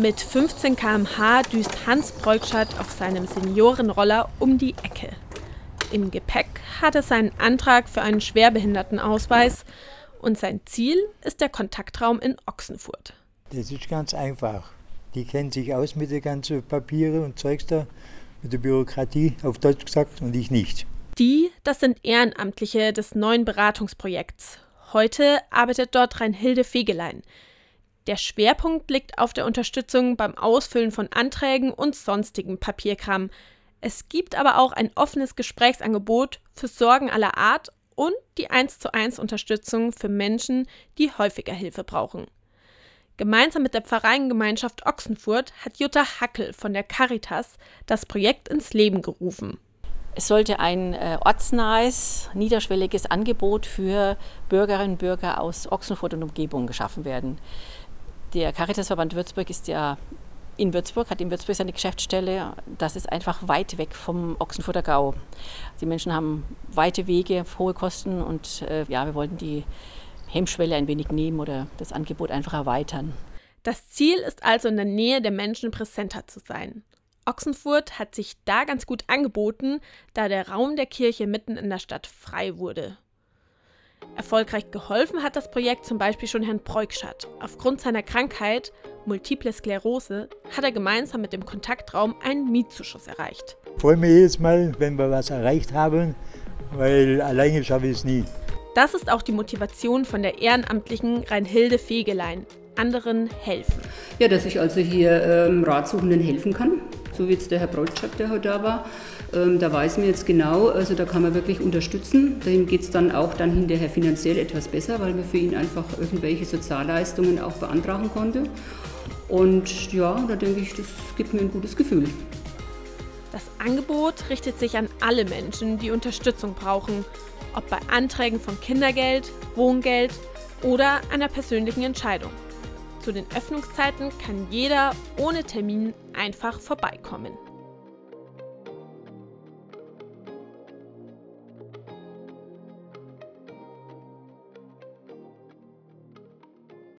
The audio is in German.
Mit 15 km/h düst Hans Breukschat auf seinem Seniorenroller um die Ecke. Im Gepäck hat er seinen Antrag für einen Schwerbehindertenausweis und sein Ziel ist der Kontaktraum in Ochsenfurt. Das ist ganz einfach. Die kennen sich aus mit den ganzen Papiere und Zeugs da, mit der Bürokratie, auf Deutsch gesagt, und ich nicht. Die, das sind Ehrenamtliche des neuen Beratungsprojekts. Heute arbeitet dort Reinhilde Fegelein. Der Schwerpunkt liegt auf der Unterstützung beim Ausfüllen von Anträgen und sonstigem Papierkram. Es gibt aber auch ein offenes Gesprächsangebot für Sorgen aller Art und die 1 zu 1 Unterstützung für Menschen, die häufiger Hilfe brauchen. Gemeinsam mit der Pfarreiengemeinschaft Ochsenfurt hat Jutta Hackel von der Caritas das Projekt ins Leben gerufen. Es sollte ein äh, ortsnahes, niederschwelliges Angebot für Bürgerinnen und Bürger aus Ochsenfurt und Umgebung geschaffen werden. Der Caritasverband Würzburg ist ja in Würzburg, hat in Würzburg seine Geschäftsstelle. Das ist einfach weit weg vom Ochsenfurter Gau. Die Menschen haben weite Wege, hohe Kosten und äh, ja, wir wollten die Hemmschwelle ein wenig nehmen oder das Angebot einfach erweitern. Das Ziel ist also in der Nähe der Menschen präsenter zu sein. Ochsenfurt hat sich da ganz gut angeboten, da der Raum der Kirche mitten in der Stadt frei wurde. Erfolgreich geholfen hat das Projekt zum Beispiel schon Herrn Breukschat. Aufgrund seiner Krankheit, Multiple Sklerose, hat er gemeinsam mit dem Kontaktraum einen Mietzuschuss erreicht. Ich freue mich jedes Mal, wenn wir was erreicht haben, weil alleine schaffe ich es nie. Das ist auch die Motivation von der ehrenamtlichen Reinhilde Fegelein. Anderen helfen. Ja, dass ich also hier ähm, Ratsuchenden helfen kann, so wie jetzt der Herr Breutschak, der heute da war. Ähm, da weiß man jetzt genau, also da kann man wirklich unterstützen. Dem geht es dann auch dann hinterher finanziell etwas besser, weil man für ihn einfach irgendwelche Sozialleistungen auch beantragen konnte. Und ja, da denke ich, das gibt mir ein gutes Gefühl. Das Angebot richtet sich an alle Menschen, die Unterstützung brauchen, ob bei Anträgen von Kindergeld, Wohngeld oder einer persönlichen Entscheidung. Zu den Öffnungszeiten kann jeder ohne Termin einfach vorbeikommen.